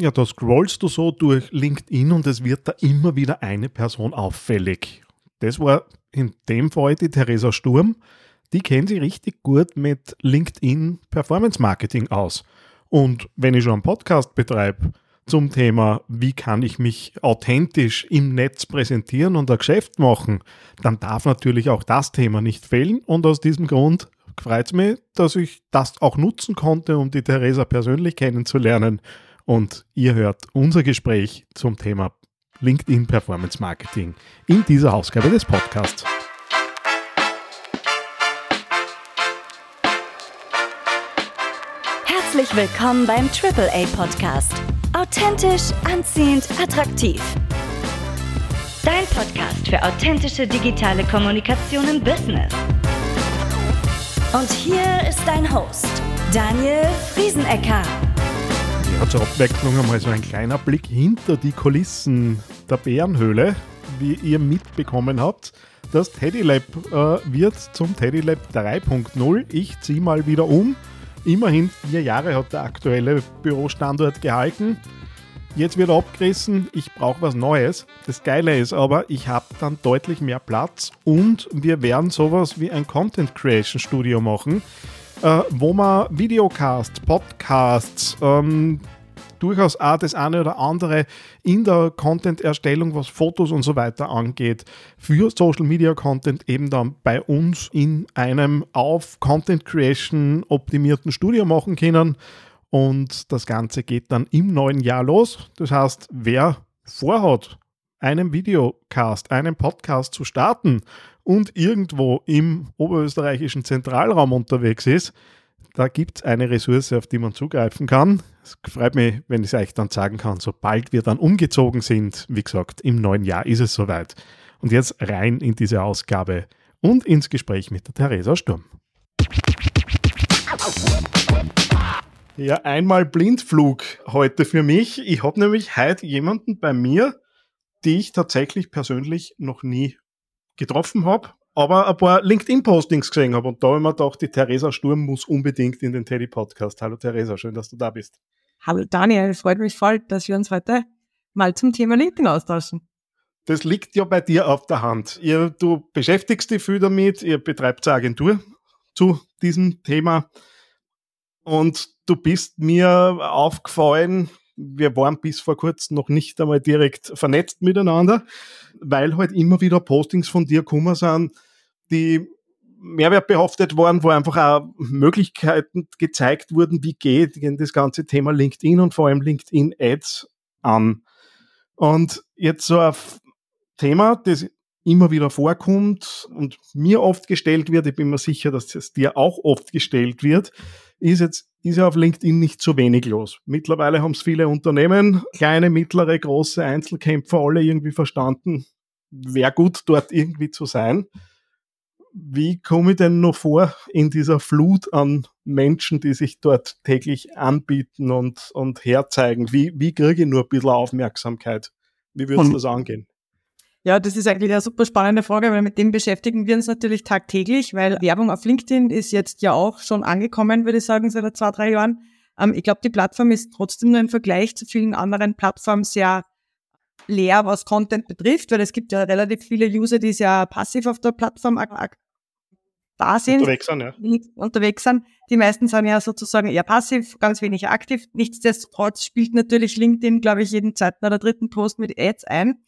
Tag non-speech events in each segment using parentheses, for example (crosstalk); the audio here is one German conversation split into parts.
Ja, da scrollst du so durch LinkedIn und es wird da immer wieder eine Person auffällig. Das war in dem Fall die Theresa Sturm. Die kennt sich richtig gut mit LinkedIn Performance Marketing aus. Und wenn ich schon einen Podcast betreibe zum Thema, wie kann ich mich authentisch im Netz präsentieren und ein Geschäft machen, dann darf natürlich auch das Thema nicht fehlen. Und aus diesem Grund freut es mich, dass ich das auch nutzen konnte, um die Theresa persönlich kennenzulernen. Und ihr hört unser Gespräch zum Thema LinkedIn Performance Marketing in dieser Ausgabe des Podcasts. Herzlich willkommen beim AAA Podcast. Authentisch, anziehend, attraktiv. Dein Podcast für authentische digitale Kommunikation im Business. Und hier ist dein Host, Daniel Friesenecker. Zur Abwechslung einmal so ein kleiner Blick hinter die Kulissen der Bärenhöhle, wie ihr mitbekommen habt. Das Teddy Lab äh, wird zum Teddy Lab 3.0. Ich ziehe mal wieder um Immerhin vier Jahre hat der aktuelle Bürostandort gehalten. Jetzt wird er abgerissen, ich brauche was Neues. Das Geile ist aber, ich habe dann deutlich mehr Platz und wir werden sowas wie ein Content Creation Studio machen, äh, wo man Videocasts, Podcasts, ähm, durchaus auch das eine oder andere in der Content-Erstellung, was Fotos und so weiter angeht, für Social Media Content eben dann bei uns in einem auf Content Creation optimierten Studio machen können. Und das Ganze geht dann im neuen Jahr los. Das heißt, wer vorhat, einen Videocast, einen Podcast zu starten und irgendwo im oberösterreichischen Zentralraum unterwegs ist, da gibt es eine Ressource, auf die man zugreifen kann. Es freut mich, wenn ich es euch dann sagen kann, sobald wir dann umgezogen sind. Wie gesagt, im neuen Jahr ist es soweit. Und jetzt rein in diese Ausgabe und ins Gespräch mit der Theresa Sturm. Ja, einmal Blindflug heute für mich. Ich habe nämlich heute jemanden bei mir, die ich tatsächlich persönlich noch nie getroffen habe aber ein paar LinkedIn-Postings gesehen habe. Und da habe ich mir gedacht, die Theresa Sturm muss unbedingt in den Teddy-Podcast. Hallo Theresa, schön, dass du da bist. Hallo Daniel, freut mich voll, dass wir uns heute mal zum Thema LinkedIn austauschen. Das liegt ja bei dir auf der Hand. Ihr, du beschäftigst dich viel damit, ihr betreibt eine Agentur zu diesem Thema. Und du bist mir aufgefallen, wir waren bis vor kurzem noch nicht einmal direkt vernetzt miteinander, weil halt immer wieder Postings von dir gekommen sind, die mehrwertbehaftet waren, wo einfach auch Möglichkeiten gezeigt wurden, wie geht das ganze Thema LinkedIn und vor allem LinkedIn Ads an. Und jetzt so ein Thema, das immer wieder vorkommt und mir oft gestellt wird, ich bin mir sicher, dass es dir auch oft gestellt wird, ist jetzt, ist ja auf LinkedIn nicht so wenig los. Mittlerweile haben es viele Unternehmen, kleine, mittlere, große Einzelkämpfer, alle irgendwie verstanden, wäre gut, dort irgendwie zu sein wie komme ich denn noch vor in dieser Flut an Menschen, die sich dort täglich anbieten und, und herzeigen? Wie, wie kriege ich nur ein bisschen Aufmerksamkeit? Wie würdest du das angehen? Ja, das ist eigentlich eine super spannende Frage, weil mit dem beschäftigen wir uns natürlich tagtäglich, weil Werbung auf LinkedIn ist jetzt ja auch schon angekommen, würde ich sagen, seit zwei, drei Jahren. Ähm, ich glaube, die Plattform ist trotzdem nur im Vergleich zu vielen anderen Plattformen sehr leer, was Content betrifft, weil es gibt ja relativ viele User, die sehr passiv auf der Plattform da sind, unterwegs sind, ja. unterwegs sind. Die meisten sind ja sozusagen eher passiv, ganz wenig aktiv. Nichtsdestotrotz spielt natürlich LinkedIn, glaube ich, jeden zweiten oder dritten Post mit Ads ein.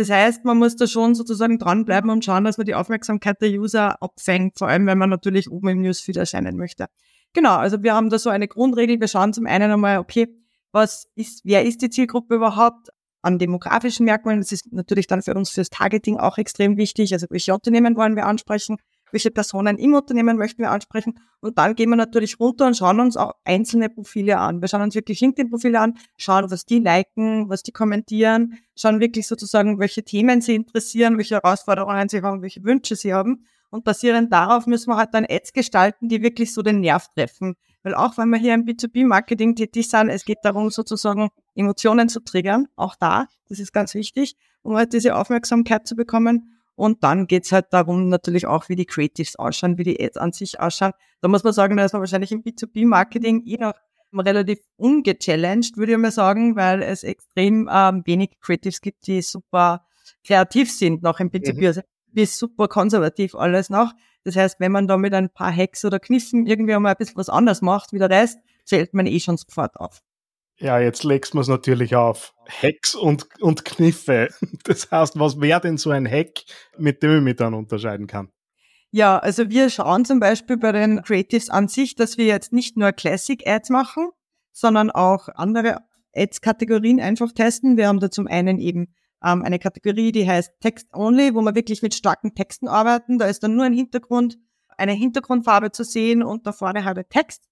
Das heißt, man muss da schon sozusagen dranbleiben und schauen, dass man die Aufmerksamkeit der User abfängt, vor allem wenn man natürlich oben im Newsfeed erscheinen möchte. Genau, also wir haben da so eine Grundregel. Wir schauen zum einen einmal, okay, was ist, wer ist die Zielgruppe überhaupt? An demografischen Merkmalen, das ist natürlich dann für uns fürs Targeting auch extrem wichtig. Also welche Unternehmen wollen wir ansprechen? Welche Personen im Unternehmen möchten wir ansprechen. Und dann gehen wir natürlich runter und schauen uns auch einzelne Profile an. Wir schauen uns wirklich LinkedIn-Profile an, schauen, was die liken, was die kommentieren, schauen wirklich sozusagen, welche Themen sie interessieren, welche Herausforderungen sie haben, welche Wünsche sie haben. Und basierend darauf müssen wir halt dann Ads gestalten, die wirklich so den Nerv treffen. Weil auch wenn wir hier im B2B-Marketing tätig sind, es geht darum, sozusagen Emotionen zu triggern, auch da, das ist ganz wichtig, um halt diese Aufmerksamkeit zu bekommen. Und dann geht's halt darum natürlich auch, wie die Creatives ausschauen, wie die Ads an sich ausschauen. Da muss man sagen, da ist man wahrscheinlich im B2B-Marketing je nach relativ ungechallenged, würde ich mal sagen, weil es extrem ähm, wenig Creatives gibt, die super kreativ sind noch im Prinzip. Mhm. Also ist super konservativ alles noch. Das heißt, wenn man da mit ein paar Hacks oder Kniffen irgendwie mal ein bisschen was anders macht wie der Rest, zählt man eh schon sofort auf. Ja, jetzt legst man es natürlich auf. Hacks und, und Kniffe. (laughs) Das heißt, was wäre denn so ein Hack, mit dem ich mich dann unterscheiden kann? Ja, also wir schauen zum Beispiel bei den Creatives an sich, dass wir jetzt nicht nur Classic Ads machen, sondern auch andere Ads-Kategorien einfach testen. Wir haben da zum einen eben ähm, eine Kategorie, die heißt Text Only, wo wir wirklich mit starken Texten arbeiten. Da ist dann nur ein Hintergrund, eine Hintergrundfarbe zu sehen und da vorne halt ein Text.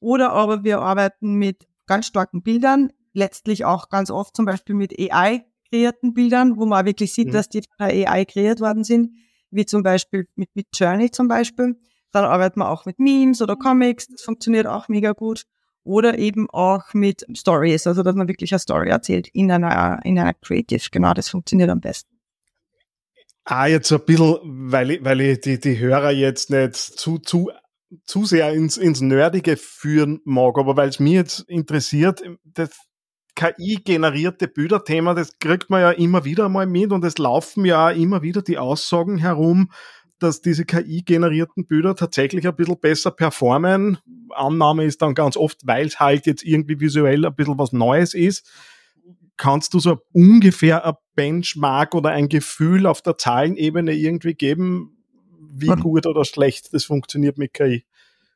Oder aber wir arbeiten mit ganz starken Bildern, letztlich auch ganz oft zum Beispiel mit AI kreierten Bildern, wo man wirklich sieht, mhm. dass die von der AI kreiert worden sind, wie zum Beispiel mit, mit Journey zum Beispiel. Dann arbeiten wir auch mit Memes oder Comics, das funktioniert auch mega gut oder eben auch mit Stories, also dass man wirklich eine Story erzählt in einer, in einer Creative. Genau, das funktioniert am besten. Ah, jetzt ein bisschen, weil ich, weil ich die, die Hörer jetzt nicht zu, zu, zu sehr ins, ins Nerdige führen mag, aber weil es mir jetzt interessiert, das KI-generierte Bilderthema, das kriegt man ja immer wieder mal mit und es laufen ja immer wieder die Aussagen herum, dass diese KI-generierten Bilder tatsächlich ein bisschen besser performen. Annahme ist dann ganz oft, weil es halt jetzt irgendwie visuell ein bisschen was Neues ist. Kannst du so ungefähr ein Benchmark oder ein Gefühl auf der Zahlenebene irgendwie geben, wie mhm. gut oder schlecht das funktioniert mit KI?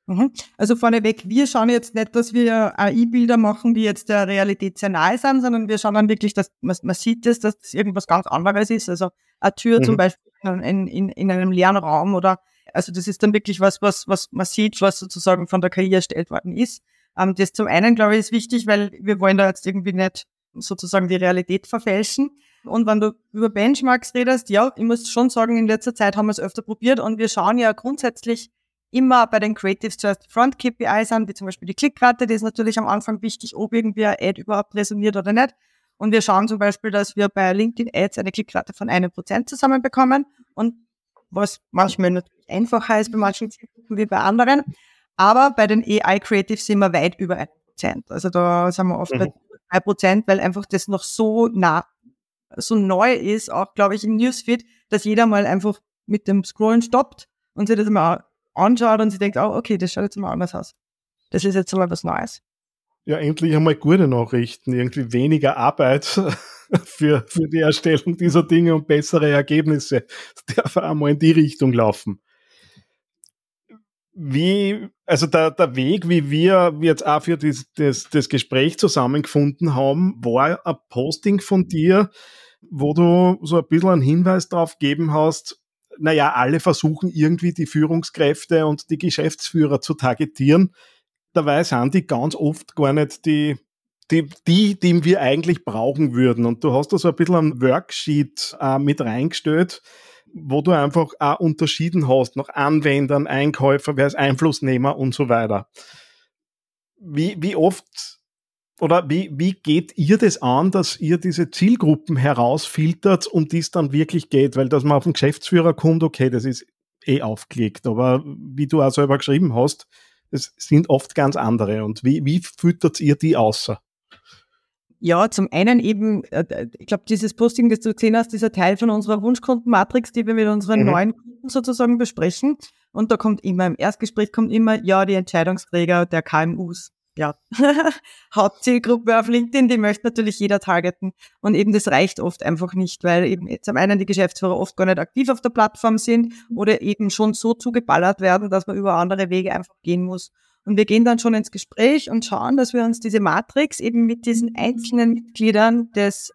Mhm. Also vorneweg, wir schauen jetzt nicht, dass wir AI-Bilder machen, die jetzt der Realität sehr nahe sind, sondern wir schauen dann wirklich, dass man, man sieht es, dass das irgendwas ganz anderes ist. Also eine Tür mhm. zum Beispiel in, in, in einem leeren Raum oder also das ist dann wirklich was, was, was man sieht, was sozusagen von der KI erstellt worden ist. Ähm, das zum einen, glaube ich, ist wichtig, weil wir wollen da jetzt irgendwie nicht sozusagen die Realität verfälschen. Und wenn du über Benchmarks redest, ja, ich muss schon sagen, in letzter Zeit haben wir es öfter probiert und wir schauen ja grundsätzlich immer bei den Creatives zuerst Front KPIs an, wie zum Beispiel die Klickrate, die ist natürlich am Anfang wichtig, ob irgendwie ein Ad überhaupt resoniert oder nicht. Und wir schauen zum Beispiel, dass wir bei LinkedIn Ads eine Klickrate von einem Prozent zusammenbekommen und was manchmal natürlich einfacher ist bei manchen Zielgruppen wie bei anderen. Aber bei den AI Creatives sind wir weit über ein Prozent. Also da sind wir oft mhm. bei drei Prozent, weil einfach das noch so nah, so neu ist, auch glaube ich im Newsfeed, dass jeder mal einfach mit dem Scrollen stoppt und sich das mal anschaut und sie denkt, oh, okay, das schaut jetzt mal anders aus. Das ist jetzt mal was Neues. Ja, endlich einmal gute Nachrichten, irgendwie weniger Arbeit (laughs) für, für die Erstellung dieser Dinge und bessere Ergebnisse. Das darf einmal in die Richtung laufen. Wie, also der, der Weg, wie wir jetzt auch für das, das, das Gespräch zusammengefunden haben, war ein Posting von dir, wo du so ein bisschen einen Hinweis darauf gegeben hast, naja, alle versuchen irgendwie die Führungskräfte und die Geschäftsführer zu targetieren. Dabei sind die ganz oft gar nicht die, die, die, die wir eigentlich brauchen würden. Und du hast da so ein bisschen ein Worksheet äh, mit reingestellt, wo du einfach auch unterschieden hast nach Anwendern, Einkäufer, wer ist Einflussnehmer und so weiter. Wie, wie oft oder wie, wie geht ihr das an, dass ihr diese Zielgruppen herausfiltert, um die es dann wirklich geht? Weil, dass man auf den Geschäftsführer kommt, okay, das ist eh aufgelegt. Aber wie du auch selber geschrieben hast, es sind oft ganz andere. Und wie, wie füttert ihr die außer? Ja, zum einen eben, äh, ich glaube, dieses Posting, das du gesehen hast, dieser Teil von unserer Wunschkundenmatrix, die wir mit unseren mhm. neuen Kunden sozusagen besprechen. Und da kommt immer, im Erstgespräch kommt immer, ja, die Entscheidungsträger der KMUs ja, (laughs) Hauptzielgruppe auf LinkedIn, die möchte natürlich jeder targeten. Und eben das reicht oft einfach nicht, weil eben zum einen die Geschäftsführer oft gar nicht aktiv auf der Plattform sind oder eben schon so zugeballert werden, dass man über andere Wege einfach gehen muss. Und wir gehen dann schon ins Gespräch und schauen, dass wir uns diese Matrix eben mit diesen einzelnen Mitgliedern des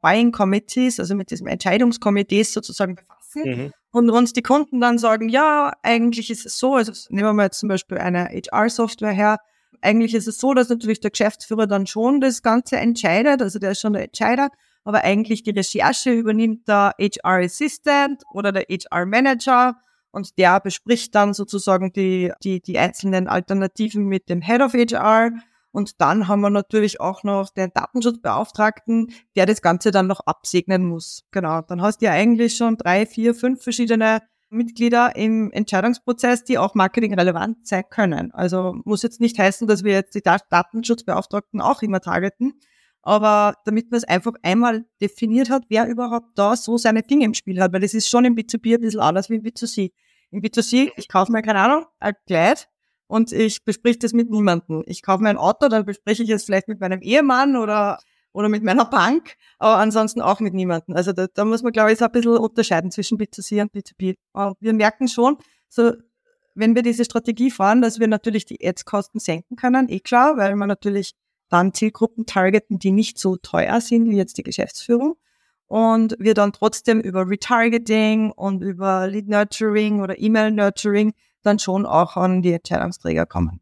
Buying Committees, also mit diesem Entscheidungskomitees sozusagen befassen. Mhm. Und uns die Kunden dann sagen, ja, eigentlich ist es so, also nehmen wir mal jetzt zum Beispiel eine HR-Software her, eigentlich ist es so, dass natürlich der Geschäftsführer dann schon das Ganze entscheidet, also der ist schon der Entscheider, aber eigentlich die Recherche übernimmt der HR Assistant oder der HR Manager und der bespricht dann sozusagen die, die, die einzelnen Alternativen mit dem Head of HR. Und dann haben wir natürlich auch noch den Datenschutzbeauftragten, der das Ganze dann noch absegnen muss. Genau. Dann hast du ja eigentlich schon drei, vier, fünf verschiedene Mitglieder im Entscheidungsprozess, die auch marketingrelevant sein können. Also muss jetzt nicht heißen, dass wir jetzt die Datenschutzbeauftragten auch immer targeten, aber damit man es einfach einmal definiert hat, wer überhaupt da so seine Dinge im Spiel hat, weil das ist schon im B2B ein bisschen anders wie im B2C. Im B2C, ich kaufe mir, keine Ahnung, ein Kleid und ich besprich das mit niemandem. Ich kaufe mir ein Auto, dann bespreche ich es vielleicht mit meinem Ehemann oder oder mit meiner Bank, aber ansonsten auch mit niemandem. Also da, da muss man, glaube ich, so ein bisschen unterscheiden zwischen B2C und B2B. Und wir merken schon, so wenn wir diese Strategie fahren, dass wir natürlich die Ads-Kosten senken können, eh klar, weil wir natürlich dann Zielgruppen targeten, die nicht so teuer sind wie jetzt die Geschäftsführung. Und wir dann trotzdem über Retargeting und über Lead Nurturing oder E-Mail Nurturing dann schon auch an die Entscheidungsträger kommen.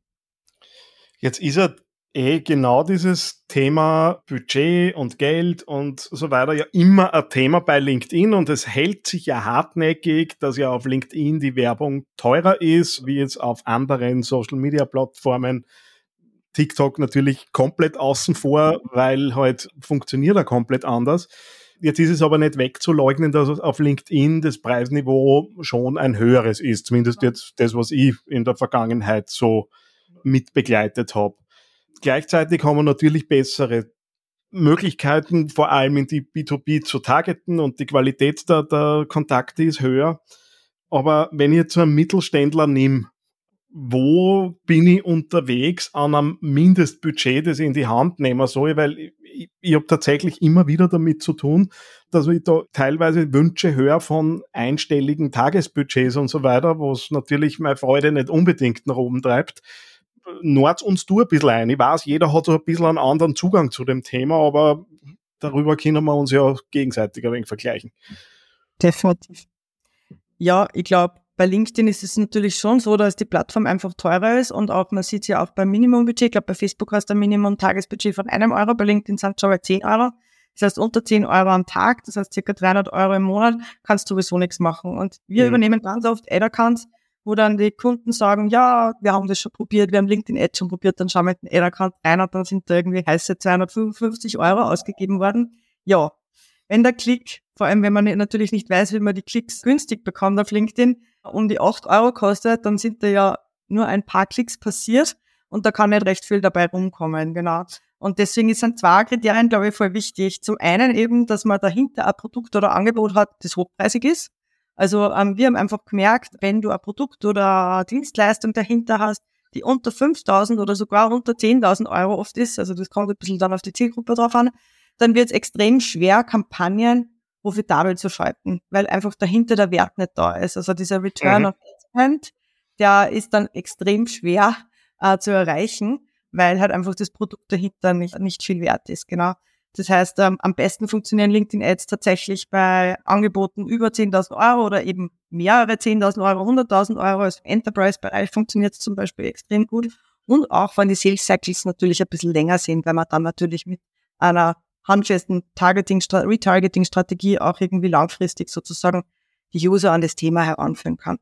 Jetzt ist ja eh genau dieses Thema Budget und Geld und so weiter ja immer ein Thema bei LinkedIn und es hält sich ja hartnäckig, dass ja auf LinkedIn die Werbung teurer ist, wie jetzt auf anderen Social Media Plattformen. TikTok natürlich komplett außen vor, weil halt funktioniert er komplett anders. Jetzt ist es aber nicht wegzuleugnen, dass auf LinkedIn das Preisniveau schon ein höheres ist. Zumindest jetzt das, was ich in der Vergangenheit so mitbegleitet habe. Gleichzeitig haben wir natürlich bessere Möglichkeiten, vor allem in die B2B zu targeten und die Qualität der, der Kontakte ist höher. Aber wenn ich jetzt so einen Mittelständler nehme, wo bin ich unterwegs an einem Mindestbudget, das ich in die Hand nehmen soll, weil ich, ich, habe tatsächlich immer wieder damit zu tun, dass ich da teilweise Wünsche höre von einstelligen Tagesbudgets und so weiter, was natürlich meine Freude nicht unbedingt nach oben treibt. Nord uns du ein bisschen ein. Ich weiß, jeder hat so ein bisschen einen anderen Zugang zu dem Thema, aber darüber können wir uns ja gegenseitig ein wenig vergleichen. Definitiv. Ja, ich glaube, bei LinkedIn ist es natürlich schon so, dass die Plattform einfach teurer ist und auch, man sieht es ja auch beim Minimumbudget. Ich glaube, bei Facebook hast du ein Minimum-Tagesbudget von einem Euro, bei LinkedIn sind es schon bei 10 Euro. Das heißt, unter 10 Euro am Tag, das heißt circa 300 Euro im Monat, kannst du sowieso nichts machen. Und wir mhm. übernehmen ganz oft Ad-Accounts, wo dann die Kunden sagen, ja, wir haben das schon probiert, wir haben LinkedIn Ads schon probiert, dann schauen wir den Ad-Account rein und dann sind da irgendwie heiße 255 Euro ausgegeben worden. Ja, wenn der Klick, vor allem wenn man natürlich nicht weiß, wie man die Klicks günstig bekommt auf LinkedIn, um die 8 Euro kostet, dann sind da ja nur ein paar Klicks passiert und da kann nicht recht viel dabei rumkommen, genau. Und deswegen sind zwei Kriterien, glaube ich, voll wichtig. Zum einen eben, dass man dahinter ein Produkt oder Angebot hat, das hochpreisig ist. Also ähm, wir haben einfach gemerkt, wenn du ein Produkt oder Dienstleistung dahinter hast, die unter 5.000 oder sogar unter 10.000 Euro oft ist, also das kommt ein bisschen dann auf die Zielgruppe drauf an, dann wird es extrem schwer, Kampagnen profitabel zu schalten, weil einfach dahinter der Wert nicht da ist. Also dieser Return mhm. of Investment, der ist dann extrem schwer äh, zu erreichen, weil halt einfach das Produkt dahinter nicht, nicht viel wert ist, genau. Das heißt, ähm, am besten funktionieren LinkedIn-Ads tatsächlich bei Angeboten über 10.000 Euro oder eben mehrere 10.000 Euro, 100.000 Euro. Also im Enterprise-Bereich funktioniert es zum Beispiel extrem gut. Und auch wenn die Sales Cycles natürlich ein bisschen länger sind, weil man dann natürlich mit einer handfesten Targeting, Retargeting-Strategie auch irgendwie langfristig sozusagen die User an das Thema heranführen kann.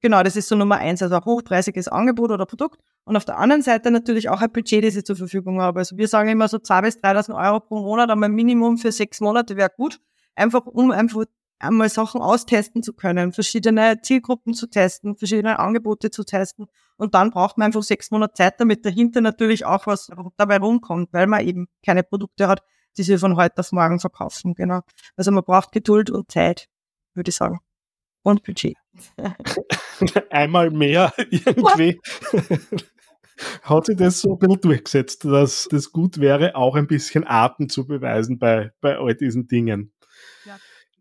Genau, das ist so Nummer eins, also ein hochpreisiges Angebot oder Produkt. Und auf der anderen Seite natürlich auch ein Budget, das ich zur Verfügung habe. Also wir sagen immer so 2.000 bis 3.000 Euro pro Monat, aber Minimum für sechs Monate wäre gut. Einfach, um einfach einmal Sachen austesten zu können, verschiedene Zielgruppen zu testen, verschiedene Angebote zu testen. Und dann braucht man einfach sechs Monate Zeit, damit dahinter natürlich auch was dabei rumkommt, weil man eben keine Produkte hat, die sie von heute auf morgen verkaufen. Genau. Also man braucht Geduld und Zeit, würde ich sagen. Und Budget. (laughs) Einmal mehr irgendwie. (laughs) hat sich das so ein bisschen durchgesetzt, dass das gut wäre, auch ein bisschen Arten zu beweisen bei, bei all diesen Dingen. Ja.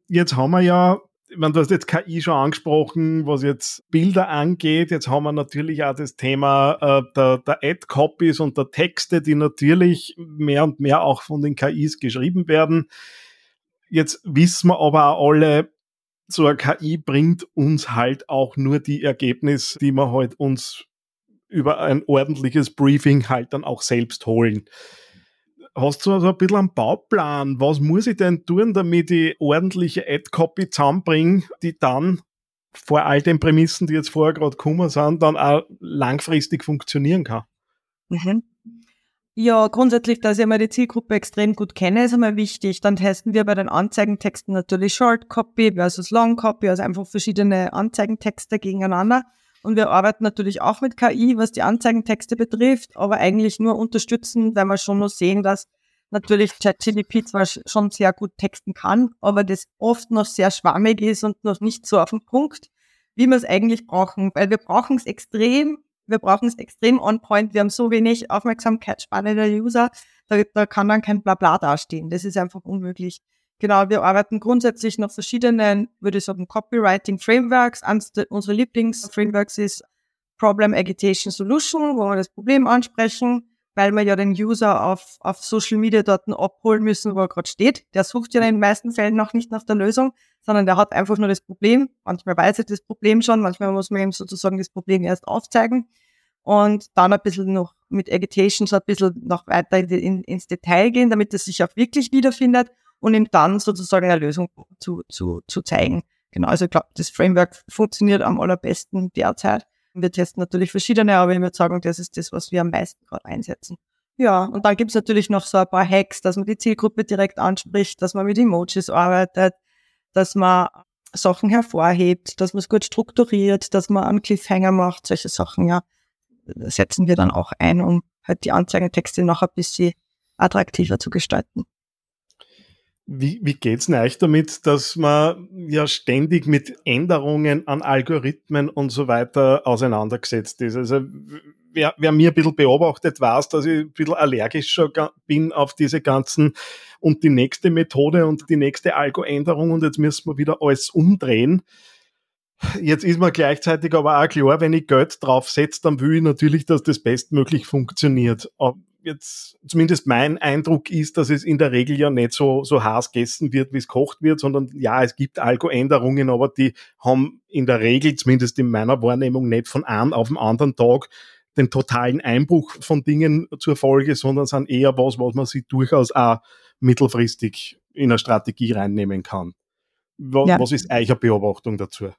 Jetzt haben wir ja, meine, du hast jetzt KI schon angesprochen, was jetzt Bilder angeht. Jetzt haben wir natürlich auch das Thema äh, der, der Ad-Copies und der Texte, die natürlich mehr und mehr auch von den KIs geschrieben werden. Jetzt wissen wir aber auch alle, so eine KI bringt uns halt auch nur die Ergebnisse, die wir halt uns über ein ordentliches Briefing halt dann auch selbst holen. Hast du so ein bisschen einen Bauplan? Was muss ich denn tun, damit ich ordentliche Ad-Copy zusammenbringe, die dann vor all den Prämissen, die jetzt vorher gerade gekommen sind, dann auch langfristig funktionieren kann? Mhm. Ja, grundsätzlich, dass ich einmal die Zielgruppe extrem gut kenne, ist einmal wichtig. Dann testen wir bei den Anzeigentexten natürlich Short Copy versus Long Copy, also einfach verschiedene Anzeigentexte gegeneinander. Und wir arbeiten natürlich auch mit KI, was die Anzeigentexte betrifft, aber eigentlich nur unterstützen, weil wir schon noch sehen, dass natürlich ChatGPT zwar schon sehr gut texten kann, aber das oft noch sehr schwammig ist und noch nicht so auf den Punkt, wie wir es eigentlich brauchen. Weil wir brauchen es extrem wir brauchen es extrem on point. Wir haben so wenig Aufmerksamkeitsspanne der User, da, da kann dann kein Blabla dastehen. Das ist einfach unmöglich. Genau, wir arbeiten grundsätzlich nach verschiedenen, würde ich sagen, Copywriting Frameworks. Eines unserer Lieblingsframeworks ist Problem Agitation Solution, wo wir das Problem ansprechen, weil wir ja den User auf, auf Social Media Daten abholen müssen, wo er gerade steht. Der sucht ja in den meisten Fällen noch nicht nach der Lösung, sondern der hat einfach nur das Problem. Manchmal weiß er das Problem schon, manchmal muss man ihm sozusagen das Problem erst aufzeigen und dann ein bisschen noch mit Agitation so ein bisschen noch weiter in, in, ins Detail gehen, damit er sich auch wirklich wiederfindet und ihm dann sozusagen eine Lösung zu, zu, zu zeigen. Genau, also ich glaube, das Framework funktioniert am allerbesten derzeit. Wir testen natürlich verschiedene, aber ich würde sagen, das ist das, was wir am meisten gerade einsetzen. Ja, und dann gibt's natürlich noch so ein paar Hacks, dass man die Zielgruppe direkt anspricht, dass man mit Emojis arbeitet, dass man Sachen hervorhebt, dass man es gut strukturiert, dass man einen Cliffhanger macht, solche Sachen, ja setzen wir dann auch ein, um halt die Anzeigentexte noch ein bisschen attraktiver zu gestalten. Wie, wie geht's denn euch damit, dass man ja ständig mit Änderungen an Algorithmen und so weiter auseinandergesetzt ist? Also wer, wer mir ein bisschen beobachtet, weiß, dass ich ein bisschen allergischer bin auf diese ganzen und die nächste Methode und die nächste Algo-Änderung und jetzt müssen wir wieder alles umdrehen. Jetzt ist mir gleichzeitig aber auch klar, wenn ich Geld draufsetze, dann will ich natürlich, dass das bestmöglich funktioniert. Jetzt, zumindest mein Eindruck ist, dass es in der Regel ja nicht so, so heiß gegessen wird, wie es kocht wird, sondern ja, es gibt Algo-Änderungen, aber die haben in der Regel, zumindest in meiner Wahrnehmung, nicht von einem auf den anderen Tag den totalen Einbruch von Dingen zur Folge, sondern sind eher was, was man sich durchaus auch mittelfristig in eine Strategie reinnehmen kann. Was, ja. was ist eure Beobachtung dazu?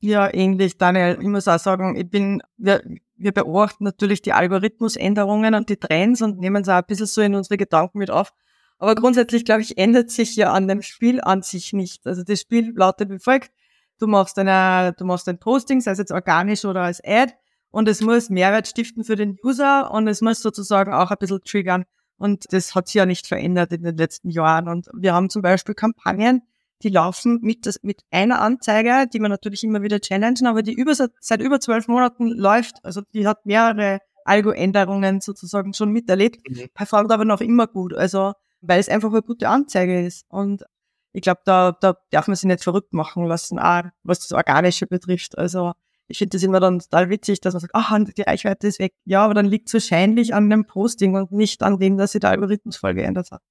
Ja, ähnlich, Daniel. Ich muss auch sagen, ich bin, wir, wir beobachten natürlich die Algorithmusänderungen und die Trends und nehmen es auch ein bisschen so in unsere Gedanken mit auf. Aber grundsätzlich, glaube ich, ändert sich ja an dem Spiel an sich nicht. Also das Spiel lautet wie folgt. Du machst eine, du machst ein Posting, sei es jetzt organisch oder als Ad, und es muss Mehrwert stiften für den User und es muss sozusagen auch ein bisschen triggern. Und das hat sich ja nicht verändert in den letzten Jahren. Und wir haben zum Beispiel Kampagnen, die laufen mit, das, mit einer Anzeige, die man natürlich immer wieder challengen, aber die über, seit über zwölf Monaten läuft. Also die hat mehrere Algo-Änderungen sozusagen schon miterlebt, mhm. performt aber noch immer gut. Also weil es einfach eine gute Anzeige ist. Und ich glaube, da, da darf man sich nicht verrückt machen lassen, auch was das Organische betrifft. Also ich finde das immer dann total witzig, dass man sagt, ah, die Reichweite ist weg. Ja, aber dann liegt es wahrscheinlich an dem Posting und nicht an dem, dass sich der Algorithmus voll geändert hat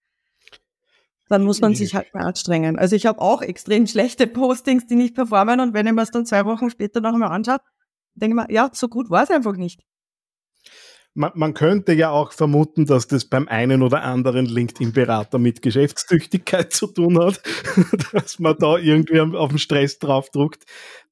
dann muss man sich halt mehr anstrengen. Also ich habe auch extrem schlechte Postings, die nicht performen und wenn ich mir es dann zwei Wochen später noch einmal anschaue, denke ich mir, ja, so gut war es einfach nicht. Man, man, könnte ja auch vermuten, dass das beim einen oder anderen LinkedIn-Berater mit Geschäftstüchtigkeit (laughs) zu tun hat, (laughs) dass man da irgendwie auf den Stress draufdruckt.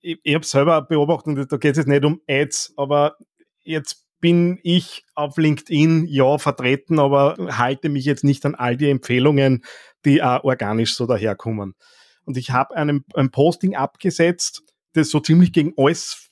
Ich, ich habe selber beobachtet, da geht es jetzt nicht um Ads, aber jetzt bin ich auf LinkedIn ja vertreten, aber halte mich jetzt nicht an all die Empfehlungen, die auch organisch so daherkommen. Und ich habe ein Posting abgesetzt, das so ziemlich gegen alles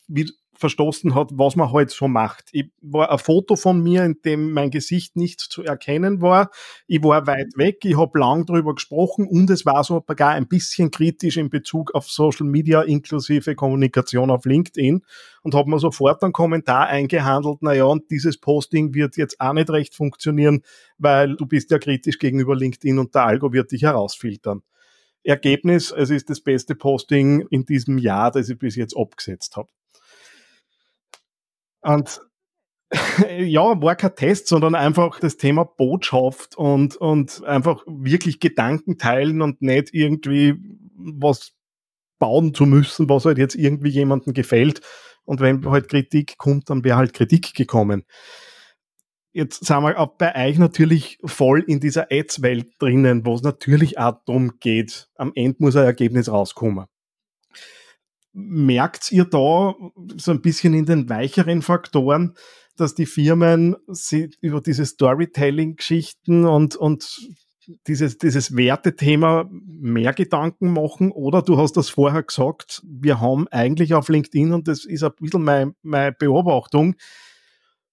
verstoßen hat, was man halt so macht. Ich war ein Foto von mir, in dem mein Gesicht nicht zu erkennen war. Ich war weit weg, ich habe lang drüber gesprochen und es war sogar ein bisschen kritisch in Bezug auf Social Media inklusive Kommunikation auf LinkedIn und habe mir sofort einen Kommentar eingehandelt, naja, und dieses Posting wird jetzt auch nicht recht funktionieren, weil du bist ja kritisch gegenüber LinkedIn und der Algo wird dich herausfiltern. Ergebnis, es ist das beste Posting in diesem Jahr, das ich bis jetzt abgesetzt habe. Und (laughs) ja, war kein Test, sondern einfach das Thema Botschaft und, und einfach wirklich Gedanken teilen und nicht irgendwie was bauen zu müssen, was halt jetzt irgendwie jemandem gefällt. Und wenn halt Kritik kommt, dann wäre halt Kritik gekommen. Jetzt sind wir auch bei euch natürlich voll in dieser Ads-Welt drinnen, wo es natürlich auch darum geht, am Ende muss ein Ergebnis rauskommen. Merkt ihr da so ein bisschen in den weicheren Faktoren, dass die Firmen über diese Storytelling-Geschichten und, und dieses, dieses Wertethema mehr Gedanken machen oder du hast das vorher gesagt, wir haben eigentlich auf LinkedIn und das ist ein bisschen meine, meine Beobachtung,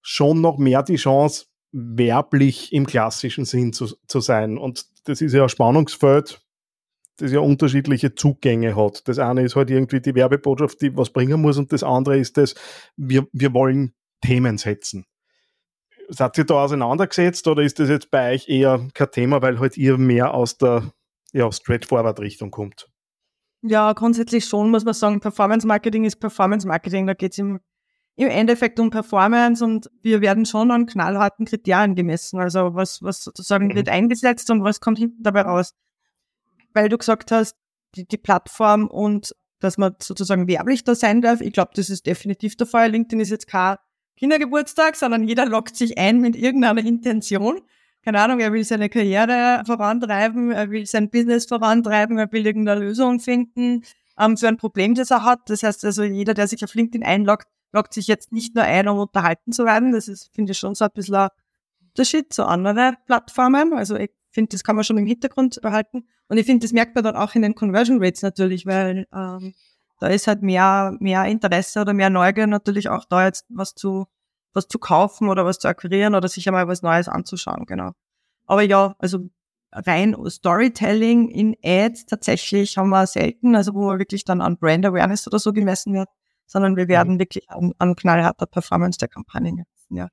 schon noch mehr die Chance, werblich im klassischen Sinn zu, zu sein. Und das ist ja ein Spannungsfeld, das ja unterschiedliche Zugänge hat. Das eine ist halt irgendwie die Werbebotschaft, die was bringen muss, und das andere ist das, wir, wir wollen Themen setzen. Seid ihr da auseinandergesetzt oder ist das jetzt bei euch eher kein Thema, weil halt ihr mehr aus der ja, Straightforward-Richtung kommt? Ja, grundsätzlich schon, muss man sagen, Performance Marketing ist Performance Marketing. Da geht es im, im Endeffekt um Performance und wir werden schon an knallharten Kriterien gemessen. Also was, was sozusagen mhm. wird eingesetzt und was kommt hinten dabei raus. Weil du gesagt hast, die, die Plattform und dass man sozusagen werblich da sein darf. Ich glaube, das ist definitiv der Fall. LinkedIn ist jetzt kein Kindergeburtstag, sondern jeder lockt sich ein mit irgendeiner Intention. Keine Ahnung, er will seine Karriere vorantreiben, er will sein Business vorantreiben, er will irgendeine Lösung finden ähm, für ein Problem, das er hat. Das heißt also, jeder, der sich auf LinkedIn einloggt, loggt sich jetzt nicht nur ein, um unterhalten zu werden. Das ist, finde ich, schon so ein bisschen ein Unterschied zu anderen Plattformen. Also finde, das kann man schon im Hintergrund behalten. Und ich finde, das merkt man dann auch in den Conversion Rates natürlich, weil ähm, da ist halt mehr, mehr Interesse oder mehr Neugier natürlich auch da jetzt was zu, was zu kaufen oder was zu akquirieren oder sich einmal was Neues anzuschauen, genau. Aber ja, also rein Storytelling in Ads tatsächlich haben wir selten, also wo man wirklich dann an Brand Awareness oder so gemessen wird, sondern wir werden mhm. wirklich an, an knallharter Performance der Kampagne ja.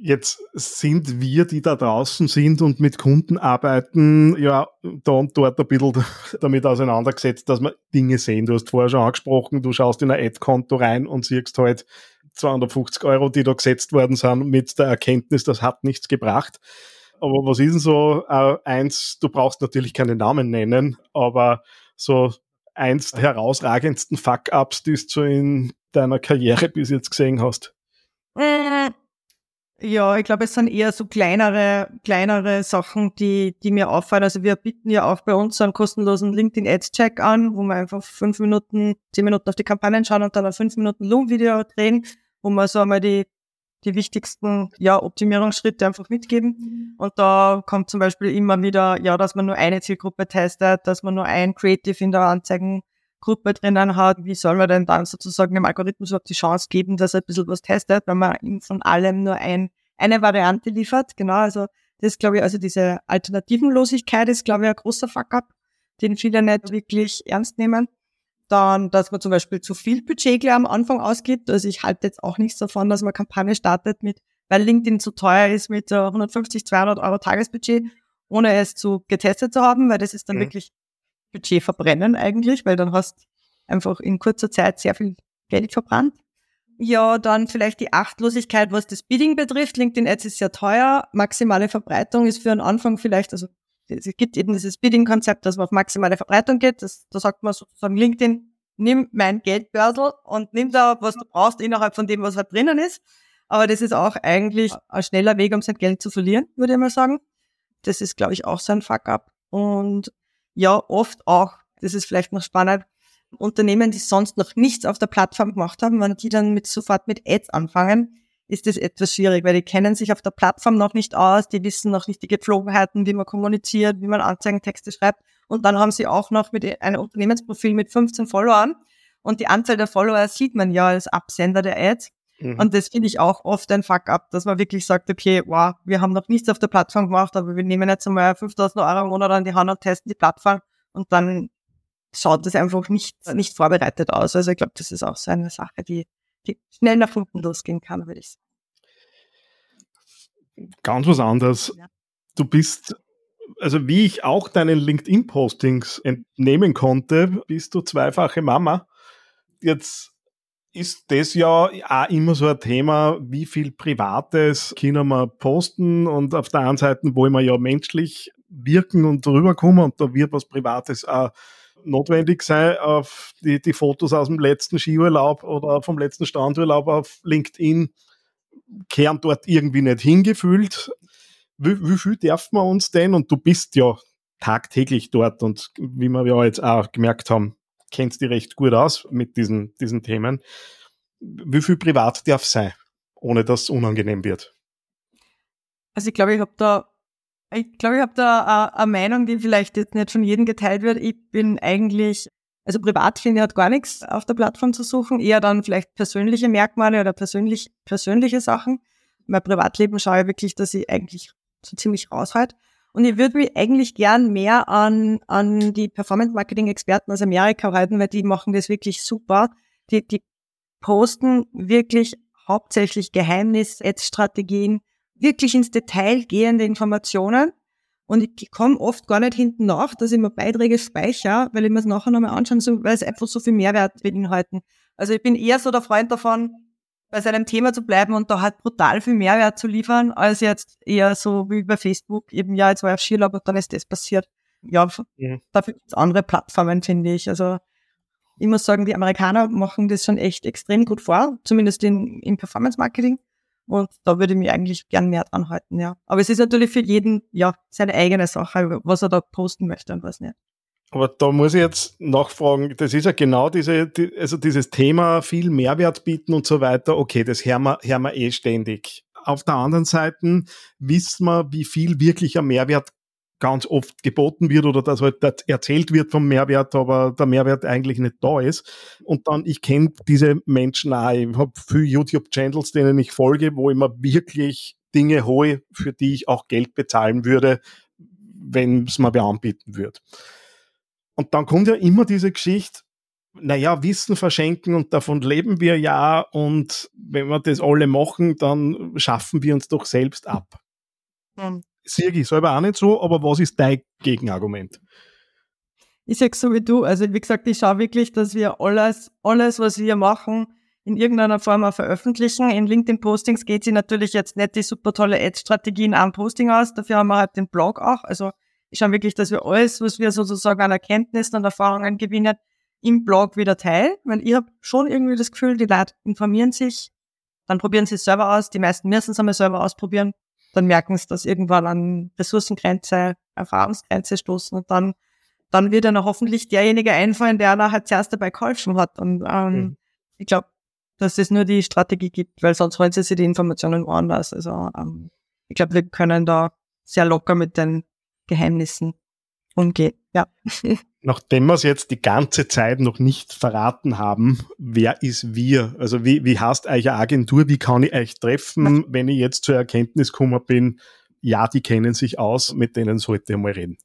Jetzt sind wir, die da draußen sind und mit Kunden arbeiten, ja, da und dort ein bisschen (laughs) damit auseinandergesetzt, dass wir Dinge sehen. Du hast vorher schon angesprochen, du schaust in ein Ad-Konto rein und siehst halt 250 Euro, die da gesetzt worden sind, mit der Erkenntnis, das hat nichts gebracht. Aber was ist denn so äh, eins, du brauchst natürlich keine Namen nennen, aber so eins der herausragendsten Fuck-Ups, die du in deiner Karriere bis jetzt gesehen hast? Ja, ich glaube, es sind eher so kleinere, kleinere Sachen, die, die mir auffallen. Also wir bieten ja auch bei uns so einen kostenlosen LinkedIn Ads Check an, wo wir einfach fünf Minuten, zehn Minuten auf die Kampagnen schauen und dann ein fünf Minuten Loom-Video drehen, wo wir so einmal die, die wichtigsten, ja, Optimierungsschritte einfach mitgeben. Mhm. Und da kommt zum Beispiel immer wieder, ja, dass man nur eine Zielgruppe testet, dass man nur ein Creative in der Anzeigen Gruppe drinnen hat, wie soll man denn dann sozusagen dem Algorithmus überhaupt die Chance geben, dass er ein bisschen was testet, wenn man ihm von allem nur ein, eine Variante liefert. Genau, also das glaube ich, also diese Alternativenlosigkeit ist, glaube ich, ein großer Fuck-up, den viele nicht wirklich ernst nehmen. Dann, dass man zum Beispiel zu viel Budget gleich am Anfang ausgibt. Also ich halte jetzt auch nichts davon, dass man Kampagne startet mit, weil LinkedIn zu teuer ist mit 150, 200 Euro Tagesbudget, ohne es zu getestet zu haben, weil das ist dann mhm. wirklich Budget verbrennen eigentlich, weil dann hast einfach in kurzer Zeit sehr viel Geld verbrannt. Ja, dann vielleicht die Achtlosigkeit, was das Bidding betrifft. LinkedIn Ads ist sehr teuer. Maximale Verbreitung ist für einen Anfang vielleicht, also es gibt eben dieses Bidding-Konzept, dass man auf maximale Verbreitung geht. Das, da sagt man sozusagen LinkedIn, nimm mein Geldbörsel und nimm da, was du brauchst, innerhalb von dem, was halt drinnen ist. Aber das ist auch eigentlich ein schneller Weg, um sein Geld zu verlieren, würde ich mal sagen. Das ist, glaube ich, auch so ein Fuck-up. Und ja oft auch, das ist vielleicht noch spannend, Unternehmen, die sonst noch nichts auf der Plattform gemacht haben, wenn die dann mit sofort mit Ads anfangen, ist das etwas schwierig, weil die kennen sich auf der Plattform noch nicht aus, die wissen noch nicht die Gepflogenheiten, wie man kommuniziert, wie man Anzeigentexte schreibt. Und dann haben sie auch noch mit einem Unternehmensprofil mit 15 Followern. Und die Anzahl der Follower sieht man ja als Absender der Ads. Mhm. Und das finde ich auch oft ein Fuck-up, dass man wirklich sagt, okay, wow, wir haben noch nichts auf der Plattform gemacht, aber wir nehmen jetzt einmal 5000 Euro im Monat an die Hand und testen die Plattform und dann schaut das einfach nicht, nicht vorbereitet aus. Also ich glaube, das ist auch so eine Sache, die, die schnell nach unten losgehen kann, würde ich sagen. Ganz was anderes. Ja. Du bist, also wie ich auch deinen LinkedIn-Postings entnehmen konnte, bist du zweifache Mama. Jetzt ist das ja auch immer so ein Thema, wie viel Privates können wir posten und auf der anderen Seite wollen wir ja menschlich wirken und rüberkommen und da wird was Privates auch notwendig sein, auf die, die Fotos aus dem letzten Skiurlaub oder vom letzten Strandurlaub auf LinkedIn kehren dort irgendwie nicht hingefühlt. Wie, wie viel darf man uns denn? Und du bist ja tagtäglich dort und wie wir ja jetzt auch gemerkt haben, kennst dich recht gut aus mit diesen, diesen Themen. Wie viel privat darf sein? ohne dass es unangenehm wird? Also ich glaube, ich habe da, ich glaube, ich habe da eine Meinung, die vielleicht jetzt nicht von jedem geteilt wird. Ich bin eigentlich, also privat finde ich hat gar nichts auf der Plattform zu suchen, eher dann vielleicht persönliche Merkmale oder persönlich, persönliche Sachen. Mein Privatleben schaue ich wirklich, dass ich eigentlich so ziemlich raushalte. Und ich würde mich eigentlich gern mehr an, an die Performance-Marketing-Experten aus Amerika halten, weil die machen das wirklich super. Die, die posten wirklich hauptsächlich Geheimnis-Ads-Strategien, wirklich ins Detail gehende Informationen. Und ich komme oft gar nicht hinten nach, dass ich mir Beiträge speichere, weil ich mir es nachher nochmal anschauen soll, weil es einfach so viel Mehrwert beinhalten. Also ich bin eher so der Freund davon, bei seinem Thema zu bleiben und da halt brutal viel Mehrwert zu liefern, als jetzt eher so wie bei Facebook, eben ja, jetzt war ich auf Skilab und dann ist das passiert. Ja, mhm. dafür gibt es andere Plattformen, finde ich. Also ich muss sagen, die Amerikaner machen das schon echt extrem gut vor, zumindest in, im Performance-Marketing. Und da würde ich mich eigentlich gern mehr dran halten, ja. Aber es ist natürlich für jeden, ja, seine eigene Sache, was er da posten möchte und was nicht. Aber da muss ich jetzt nachfragen, das ist ja genau diese, die, also dieses Thema viel Mehrwert bieten und so weiter. Okay, das hören wir, hören wir eh ständig. Auf der anderen Seite wissen wir, wie viel wirklicher Mehrwert ganz oft geboten wird oder dass halt erzählt wird vom Mehrwert, aber der Mehrwert eigentlich nicht da ist. Und dann, ich kenne diese Menschen auch. Ich habe viele YouTube-Channels, denen ich folge, wo ich mir wirklich Dinge hole, für die ich auch Geld bezahlen würde, wenn es mir wer anbieten würde. Und dann kommt ja immer diese Geschichte, naja, Wissen verschenken und davon leben wir ja und wenn wir das alle machen, dann schaffen wir uns doch selbst ab. Mhm ich selber auch nicht so, aber was ist dein Gegenargument? Ich sage so wie du. Also wie gesagt, ich schaue wirklich, dass wir alles, alles, was wir machen, in irgendeiner Form auch veröffentlichen. In LinkedIn-Postings geht sie natürlich jetzt nicht die super tolle Ad-Strategien am Posting aus. Dafür haben wir halt den Blog auch. Also ich schaue wirklich, dass wir alles, was wir sozusagen an Erkenntnissen und Erfahrungen gewinnen, im Blog wieder teilen. Weil ich habe schon irgendwie das Gefühl, die Leute informieren sich, dann probieren sie es selber aus. Die meisten müssen es einmal selber ausprobieren dann merken sie, dass irgendwann an Ressourcengrenze, Erfahrungsgrenze stoßen und dann, dann wird dann hoffentlich derjenige einfallen, der nachher zuerst dabei geholfen hat. Und ähm, mhm. ich glaube, dass es nur die Strategie gibt, weil sonst holen sie sich die Informationen woanders. Also ähm, ich glaube, wir können da sehr locker mit den Geheimnissen umgehen. Ja. (laughs) Nachdem wir es jetzt die ganze Zeit noch nicht verraten haben, wer ist wir? Also wie, wie heißt eure Agentur? Wie kann ich euch treffen, wenn ich jetzt zur Erkenntnis gekommen bin, ja, die kennen sich aus, mit denen sollte ich mal reden.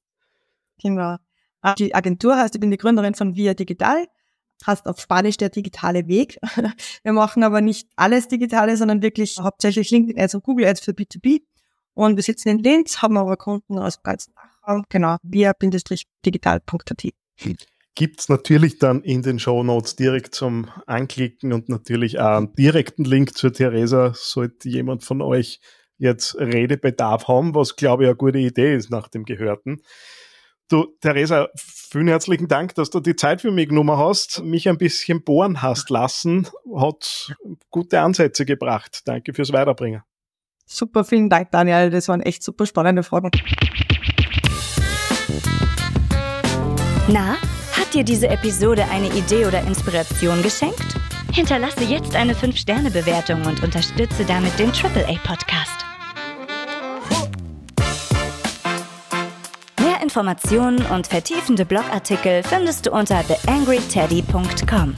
Genau. Ah, die Agentur heißt, ich bin die Gründerin von Via Digital, heißt auf Spanisch der digitale Weg. (laughs) Wir machen aber nicht alles Digitale, sondern wirklich hauptsächlich LinkedIn Ads und Google Ads für B2B. Und wir sitzen in Linz, haben aber Kunden aus dem genau, via-digital.at. Gibt es natürlich dann in den Show Notes direkt zum Anklicken und natürlich auch einen direkten Link zur Theresa, sollte jemand von euch jetzt Redebedarf haben, was glaube ich eine gute Idee ist nach dem Gehörten. Du, Theresa, vielen herzlichen Dank, dass du die Zeit für mich genommen hast, mich ein bisschen bohren hast lassen, hat gute Ansätze gebracht. Danke fürs Weiterbringen. Super, vielen Dank, Daniel. Das waren echt super spannende Fragen. Na, hat dir diese Episode eine Idee oder Inspiration geschenkt? Hinterlasse jetzt eine 5-Sterne-Bewertung und unterstütze damit den AAA-Podcast. Mehr Informationen und vertiefende Blogartikel findest du unter theangryteddy.com.